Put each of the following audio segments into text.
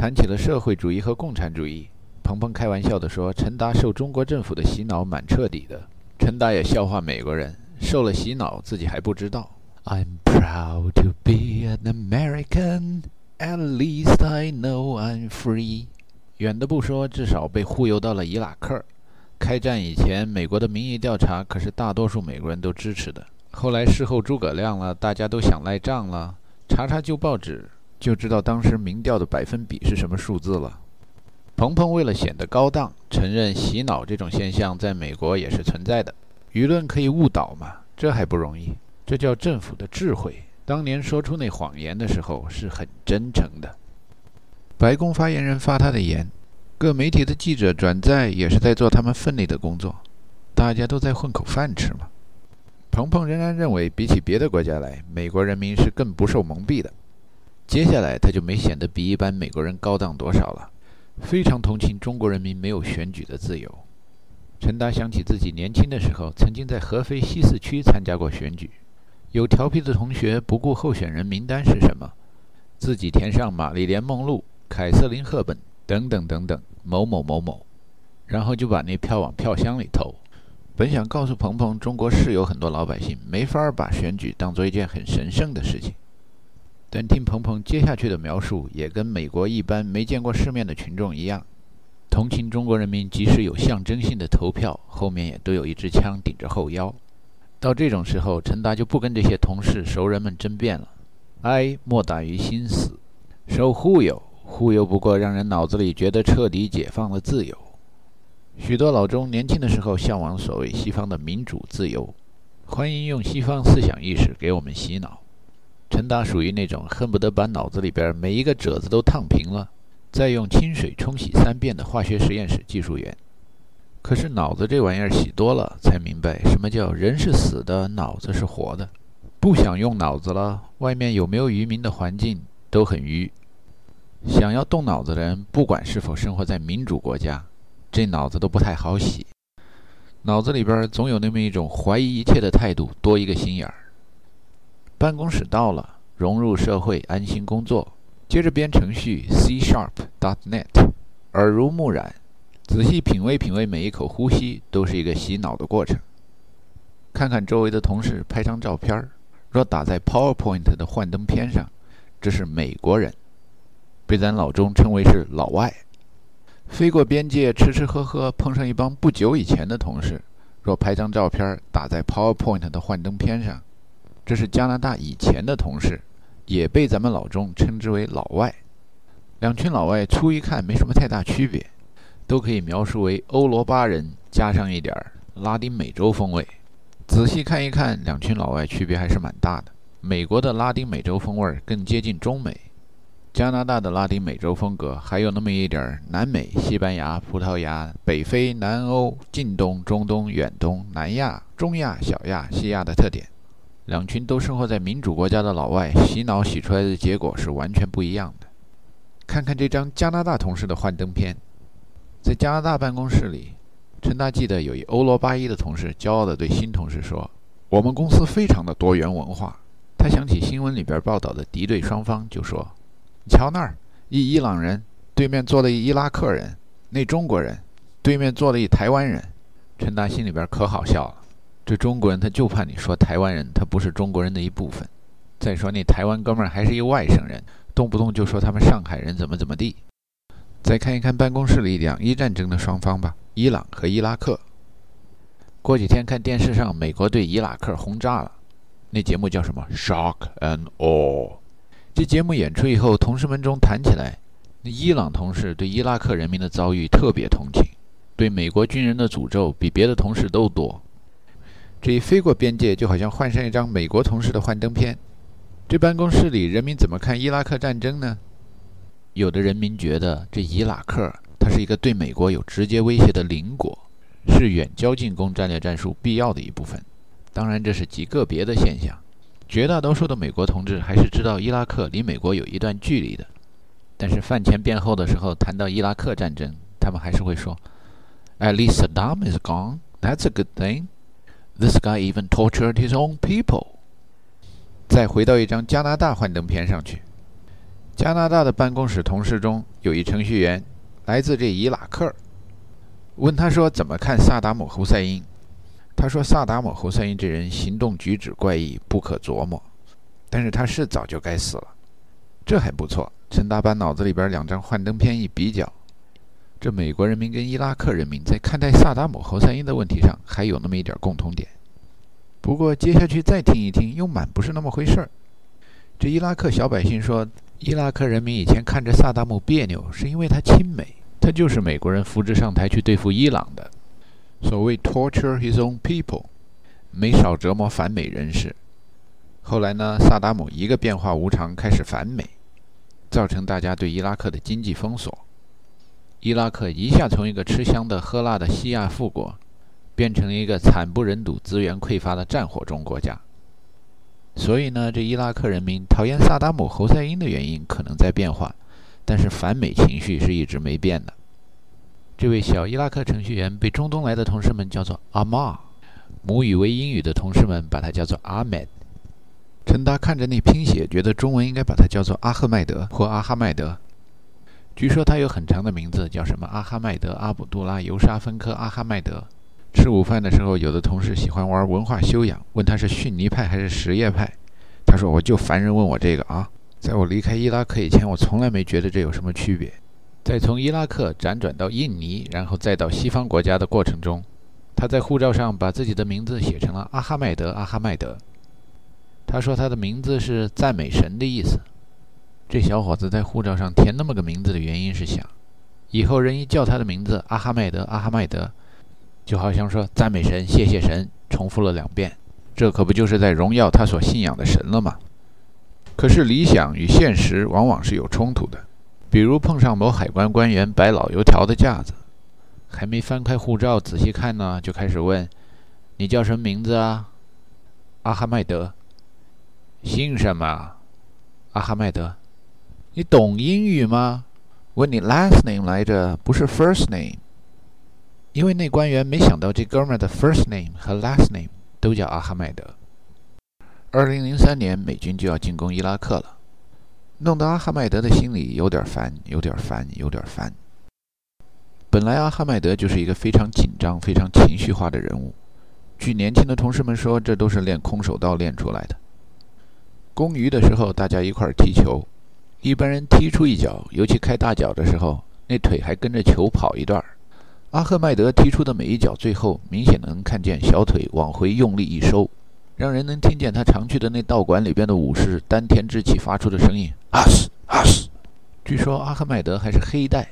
谈起了社会主义和共产主义，鹏鹏开玩笑地说：“陈达受中国政府的洗脑蛮彻底的。”陈达也笑话美国人受了洗脑，自己还不知道。I'm proud to be an American. At least I know I'm free. 远的不说，至少被忽悠到了伊拉克。开战以前，美国的民意调查可是大多数美国人都支持的。后来事后诸葛亮了，大家都想赖账了，查查旧报纸。就知道当时民调的百分比是什么数字了。鹏鹏为了显得高档，承认洗脑这种现象在美国也是存在的。舆论可以误导嘛？这还不容易？这叫政府的智慧。当年说出那谎言的时候是很真诚的。白宫发言人发他的言，各媒体的记者转载也是在做他们分内的工作。大家都在混口饭吃嘛。鹏鹏仍然认为，比起别的国家来，美国人民是更不受蒙蔽的。接下来他就没显得比一般美国人高档多少了，非常同情中国人民没有选举的自由。陈达想起自己年轻的时候，曾经在合肥西四区参加过选举，有调皮的同学不顾候选人名单是什么，自己填上玛丽莲梦露、凯瑟琳赫本等等等等某某某某，然后就把那票往票箱里投。本想告诉鹏鹏，中国是有很多老百姓没法把选举当做一件很神圣的事情。但听鹏鹏接下去的描述，也跟美国一般没见过世面的群众一样，同情中国人民，即使有象征性的投票，后面也都有一支枪顶着后腰。到这种时候，陈达就不跟这些同事熟人们争辩了。哀莫大于心死，受忽悠，忽悠不过让人脑子里觉得彻底解放了自由。许多老中年轻的时候向往所谓西方的民主自由，欢迎用西方思想意识给我们洗脑。陈达属于那种恨不得把脑子里边每一个褶子都烫平了，再用清水冲洗三遍的化学实验室技术员。可是脑子这玩意儿洗多了，才明白什么叫人是死的，脑子是活的。不想用脑子了，外面有没有渔民的环境都很愚。想要动脑子的人，不管是否生活在民主国家，这脑子都不太好洗。脑子里边总有那么一种怀疑一切的态度，多一个心眼儿。办公室到了，融入社会，安心工作。接着编程序，C Sharp dot net，耳濡目染，仔细品味品味每一口呼吸，都是一个洗脑的过程。看看周围的同事，拍张照片儿，若打在 PowerPoint 的幻灯片上，这是美国人，被咱老中称为是老外。飞过边界，吃吃喝喝，碰上一帮不久以前的同事，若拍张照片儿打在 PowerPoint 的幻灯片上。这是加拿大以前的同事，也被咱们老中称之为老外。两群老外初一看没什么太大区别，都可以描述为欧罗巴人加上一点拉丁美洲风味。仔细看一看，两群老外区别还是蛮大的。美国的拉丁美洲风味更接近中美，加拿大的拉丁美洲风格还有那么一点儿南美、西班牙、葡萄牙、北非、南欧、近东、中东、远东、南亚、中亚、小亚、西亚的特点。两群都生活在民主国家的老外洗脑洗出来的结果是完全不一样的。看看这张加拿大同事的幻灯片，在加拿大办公室里，陈达记得有一欧罗巴裔的同事骄傲地对新同事说：“我们公司非常的多元文化。”他想起新闻里边报道的敌对双方，就说：“瞧那儿，一伊朗人对面坐了一伊拉克人，那中国人对面坐了一台湾人。”陈达心里边可好笑了。这中国人他就怕你说台湾人他不是中国人的一部分。再说那台湾哥们儿还是一外省人，动不动就说他们上海人怎么怎么地。再看一看办公室里两伊战争的双方吧，伊朗和伊拉克。过几天看电视上美国对伊拉克轰炸了，那节目叫什么？Shock and Awe。这节目演出以后，同事们中谈起来，那伊朗同事对伊拉克人民的遭遇特别同情，对美国军人的诅咒比别的同事都多。这一飞过边界，就好像换上一张美国同事的幻灯片。这办公室里人民怎么看伊拉克战争呢？有的人民觉得这伊拉克它是一个对美国有直接威胁的邻国，是远交近攻战略战术必要的一部分。当然，这是极个别的现象，绝大多数的美国同志还是知道伊拉克离美国有一段距离的。但是饭前便后的时候谈到伊拉克战争，他们还是会说：“At least Saddam is gone. That's a good thing.” This guy even tortured his own people。再回到一张加拿大幻灯片上去，加拿大的办公室同事中有一程序员，来自这伊拉克。问他说怎么看萨达姆侯赛因？他说萨达姆侯赛因这人行动举止怪异，不可琢磨。但是他是早就该死了，这还不错。陈达把脑子里边两张幻灯片一比较，这美国人民跟伊拉克人民在看待萨达姆侯赛因的问题上还有那么一点共同点。不过接下去再听一听，又满不是那么回事儿。这伊拉克小百姓说，伊拉克人民以前看着萨达姆别扭，是因为他亲美，他就是美国人扶植上台去对付伊朗的。所谓 torture his own people，没少折磨反美人士。后来呢，萨达姆一个变化无常，开始反美，造成大家对伊拉克的经济封锁。伊拉克一下从一个吃香的喝辣的西亚富国，变成了一个惨不忍睹、资源匮乏的战火中国家。所以呢，这伊拉克人民讨厌萨达姆侯赛因的原因可能在变化，但是反美情绪是一直没变的。这位小伊拉克程序员被中东来的同事们叫做阿玛，母语为英语的同事们把他叫做阿麦。陈达看着那拼写，觉得中文应该把他叫做阿赫迈德或阿哈迈德。据说他有很长的名字，叫什么阿哈迈德、阿卜杜拉、尤沙芬科、阿哈迈德。吃午饭的时候，有的同事喜欢玩文化修养，问他是逊尼派还是什叶派。他说：“我就烦人问我这个啊！在我离开伊拉克以前，我从来没觉得这有什么区别。在从伊拉克辗转到印尼，然后再到西方国家的过程中，他在护照上把自己的名字写成了阿哈迈德·阿哈迈德。他说他的名字是赞美神的意思。这小伙子在护照上填那么个名字的原因是想，以后人一叫他的名字阿哈迈德·阿哈迈德。”就好像说赞美神、谢谢神，重复了两遍，这可不就是在荣耀他所信仰的神了吗？可是理想与现实往往是有冲突的。比如碰上某海关官员摆老油条的架子，还没翻开护照仔细看呢，就开始问：“你叫什么名字啊？”“阿哈迈德。”“姓什么？”“阿哈迈德。”“你懂英语吗？”“问你 last name 来着，不是 first name。”因为那官员没想到这哥们儿的 first name 和 last name 都叫阿哈迈德。二零零三年美军就要进攻伊拉克了，弄得阿哈迈德的心里有点烦，有点烦，有点烦。本来阿哈迈德就是一个非常紧张、非常情绪化的人物。据年轻的同事们说，这都是练空手道练出来的。攻鱼的时候，大家一块踢球，一般人踢出一脚，尤其开大脚的时候，那腿还跟着球跑一段儿。阿赫迈德踢出的每一脚，最后明显能看见小腿往回用力一收，让人能听见他常去的那道馆里边的武士丹田之气发出的声音。阿斯阿斯。据说阿赫迈德还是黑带。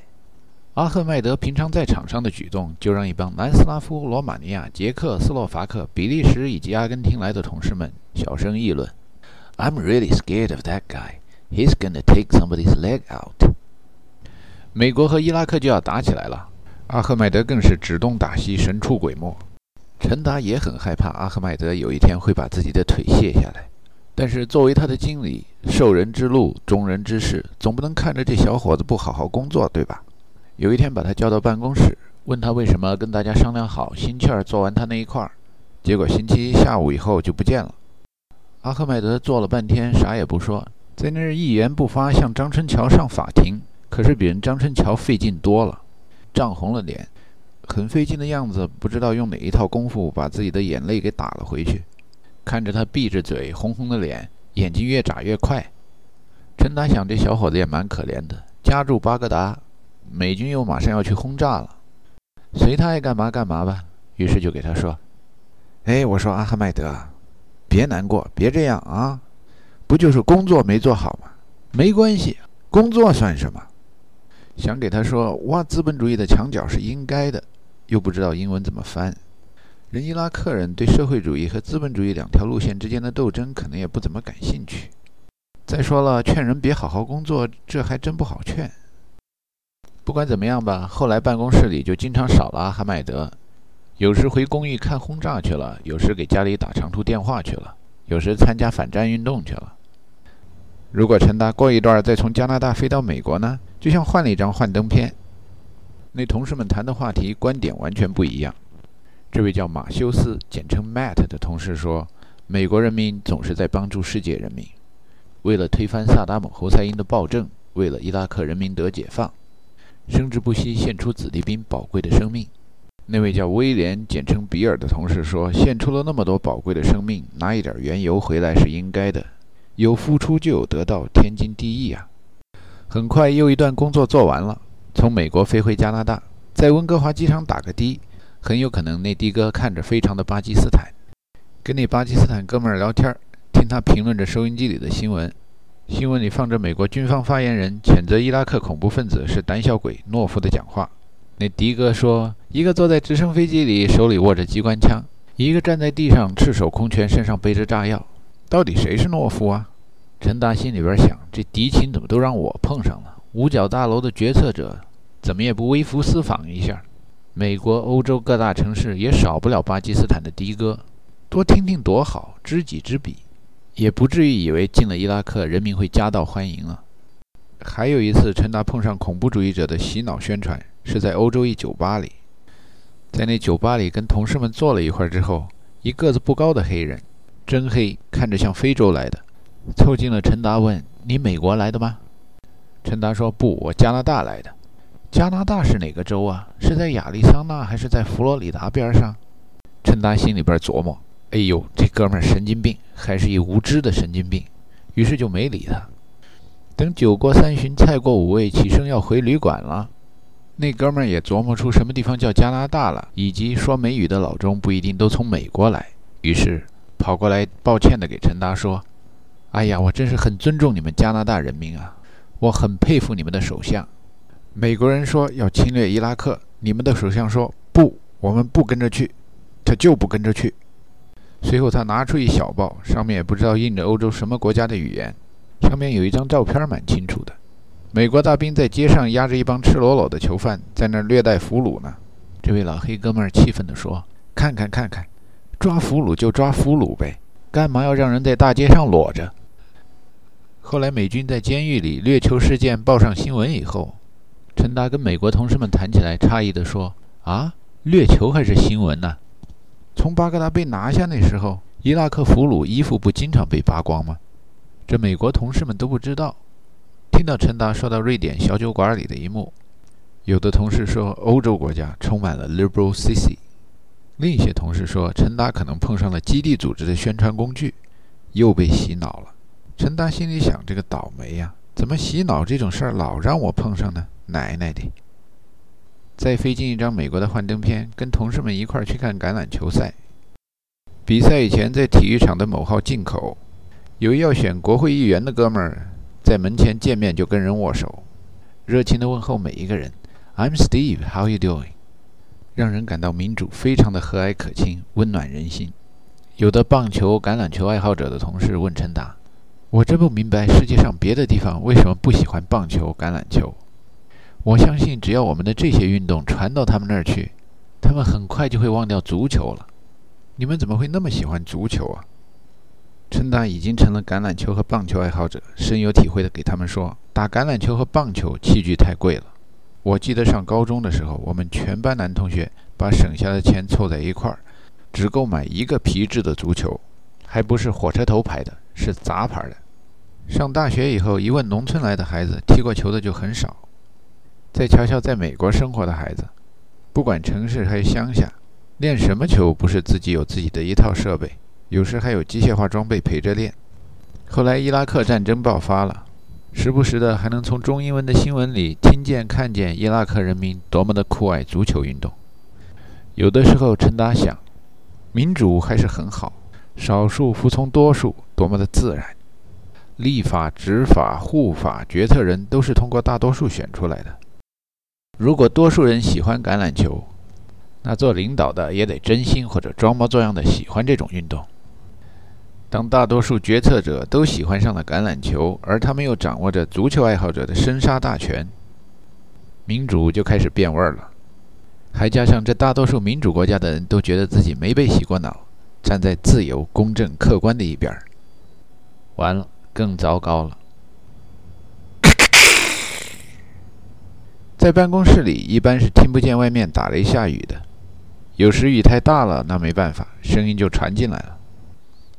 阿赫迈德平常在场上的举动，就让一帮南斯拉夫、罗马尼亚、捷克斯洛伐克、比利时以及阿根廷来的同事们小声议论：“I'm really scared of that guy. He's gonna take somebody's leg out.” 美国和伊拉克就要打起来了。阿赫迈德更是指东打西，神出鬼没。陈达也很害怕阿赫迈德有一天会把自己的腿卸下来，但是作为他的经理，受人之禄，忠人之事，总不能看着这小伙子不好好工作，对吧？有一天把他叫到办公室，问他为什么跟大家商量好，星期二做完他那一块儿，结果星期一下午以后就不见了。阿赫迈德坐了半天，啥也不说，在那儿一言不发，像张春桥上法庭，可是比人张春桥费劲多了。涨红了脸，很费劲的样子，不知道用哪一套功夫把自己的眼泪给打了回去。看着他闭着嘴，红红的脸，眼睛越眨越快。陈达想，这小伙子也蛮可怜的，家住巴格达，美军又马上要去轰炸了，随他爱干嘛干嘛吧。于是就给他说：“哎，我说阿哈迈德，别难过，别这样啊，不就是工作没做好吗？没关系，工作算什么？”想给他说挖资本主义的墙角是应该的，又不知道英文怎么翻。人伊拉克人对社会主义和资本主义两条路线之间的斗争可能也不怎么感兴趣。再说了，劝人别好好工作，这还真不好劝。不管怎么样吧，后来办公室里就经常少了阿哈迈德，有时回公寓看轰炸去了，有时给家里打长途电话去了，有时参加反战运动去了。如果陈达过一段再从加拿大飞到美国呢？就像换了一张幻灯片。那同事们谈的话题观点完全不一样。这位叫马修斯，简称 Matt 的同事说：“美国人民总是在帮助世界人民。为了推翻萨达姆侯赛因的暴政，为了伊拉克人民得解放，生之不息献出子弟兵宝贵的生命。那位叫威廉（简称比尔）的同事说：“献出了那么多宝贵的生命，拿一点原油回来是应该的。有付出就有得到，天经地义啊。”很快又一段工作做完了，从美国飞回加拿大，在温哥华机场打个的，很有可能那的哥看着非常的巴基斯坦，跟那巴基斯坦哥们儿聊天，听他评论着收音机里的新闻。新闻里放着美国军方发言人谴责伊拉克恐怖分子是胆小鬼、懦夫的讲话。那的哥说：“一个坐在直升飞机里，手里握着机关枪；一个站在地上，赤手空拳，身上背着炸药。到底谁是懦夫啊？”陈达心里边想：这敌情怎么都让我碰上了？五角大楼的决策者怎么也不微服私访一下？美国、欧洲各大城市也少不了巴基斯坦的的哥，多听听多好，知己知彼，也不至于以为进了伊拉克，人民会夹道欢迎了。还有一次，陈达碰上恐怖主义者的洗脑宣传。是在欧洲一酒吧里，在那酒吧里跟同事们坐了一会儿之后，一个子不高的黑人，真黑，看着像非洲来的，凑近了陈达问：“你美国来的吗？”陈达说：“不，我加拿大来的。”加拿大是哪个州啊？是在亚利桑那还是在佛罗里达边上？陈达心里边琢磨：“哎呦，这哥们儿神经病，还是一无知的神经病。”于是就没理他。等酒过三巡，菜过五味，起身要回旅馆了。那哥们儿也琢磨出什么地方叫加拿大了，以及说美语的老中不一定都从美国来，于是跑过来抱歉地给陈达说：“哎呀，我真是很尊重你们加拿大人民啊，我很佩服你们的首相。美国人说要侵略伊拉克，你们的首相说不，我们不跟着去，他就不跟着去。”随后他拿出一小报，上面也不知道印着欧洲什么国家的语言，上面有一张照片，蛮清楚的。美国大兵在街上压着一帮赤裸裸的囚犯，在那儿虐待俘虏呢。这位老黑哥们儿气愤地说：“看看看看，抓俘虏就抓俘虏呗，干嘛要让人在大街上裸着？”后来美军在监狱里虐囚事件报上新闻以后，陈达跟美国同事们谈起来，诧异地说：“啊，虐囚还是新闻呢？从巴格达被拿下那时候，伊拉克俘虏衣服不经常被扒光吗？这美国同事们都不知道。”听到陈达说到瑞典小酒馆里的一幕，有的同事说欧洲国家充满了 liberal sissy，另一些同事说陈达可能碰上了基地组织的宣传工具，又被洗脑了。陈达心里想：这个倒霉呀，怎么洗脑这种事儿老让我碰上呢？奶奶的！再飞进一张美国的幻灯片，跟同事们一块儿去看橄榄球赛。比赛以前，在体育场的某号进口，有要选国会议员的哥们儿。在门前见面就跟人握手，热情地问候每一个人。I'm Steve, how you doing？让人感到民主非常的和蔼可亲，温暖人心。有的棒球、橄榄球爱好者的同事问陈达：“我真不明白世界上别的地方为什么不喜欢棒球、橄榄球。我相信只要我们的这些运动传到他们那儿去，他们很快就会忘掉足球了。你们怎么会那么喜欢足球啊？”陈达已经成了橄榄球和棒球爱好者，深有体会地给他们说：“打橄榄球和棒球器具太贵了。我记得上高中的时候，我们全班男同学把省下的钱凑在一块儿，只够买一个皮质的足球，还不是火车头牌的，是杂牌的。上大学以后，一问农村来的孩子，踢过球的就很少。再瞧瞧在美国生活的孩子，不管城市还是乡下，练什么球不是自己有自己的一套设备？”有时还有机械化装备陪着练。后来伊拉克战争爆发了，时不时的还能从中英文的新闻里听见、看见伊拉克人民多么的酷爱足球运动。有的时候，陈达想，民主还是很好，少数服从多数，多么的自然。立法、执法、护法、决策人都是通过大多数选出来的。如果多数人喜欢橄榄球，那做领导的也得真心或者装模作样的喜欢这种运动。当大多数决策者都喜欢上了橄榄球，而他们又掌握着足球爱好者的生杀大权，民主就开始变味儿了。还加上这大多数民主国家的人都觉得自己没被洗过脑，站在自由、公正、客观的一边儿，完了，更糟糕了。在办公室里，一般是听不见外面打雷下雨的，有时雨太大了，那没办法，声音就传进来了。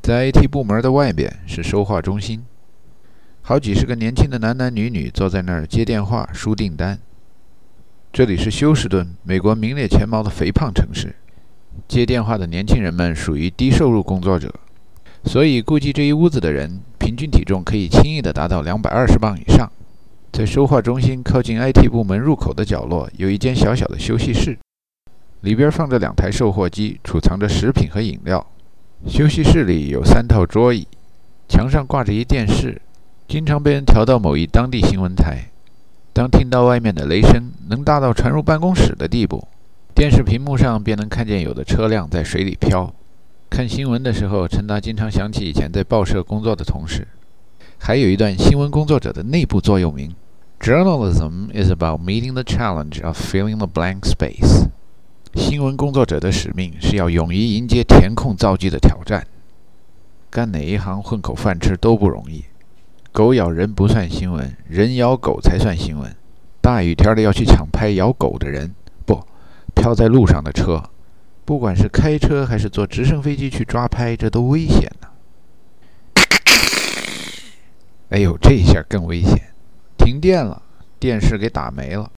在 IT 部门的外边是收话中心，好几十个年轻的男男女女坐在那儿接电话、输订单。这里是休斯顿，美国名列前茅的肥胖城市。接电话的年轻人们属于低收入工作者，所以估计这一屋子的人平均体重可以轻易地达到两百二十磅以上。在收话中心靠近 IT 部门入口的角落，有一间小小的休息室，里边放着两台售货机，储藏着食品和饮料。休息室里有三套桌椅，墙上挂着一电视。经常被人调到某一当地新闻台。当听到外面的雷声能大到传入办公室的地步，电视屏幕上便能看见有的车辆在水里漂。看新闻的时候，陈达经常想起以前在报社工作的同事。还有一段新闻工作者的内部座右铭：“Journalism is about meeting the challenge of filling the blank space。”新闻工作者的使命是要勇于迎接填空造句的挑战。干哪一行混口饭吃都不容易。狗咬人不算新闻，人咬狗才算新闻。大雨天的要去抢拍咬狗的人，不，飘在路上的车，不管是开车还是坐直升飞机去抓拍，这都危险呢。哎呦，这下更危险，停电了，电视给打没了。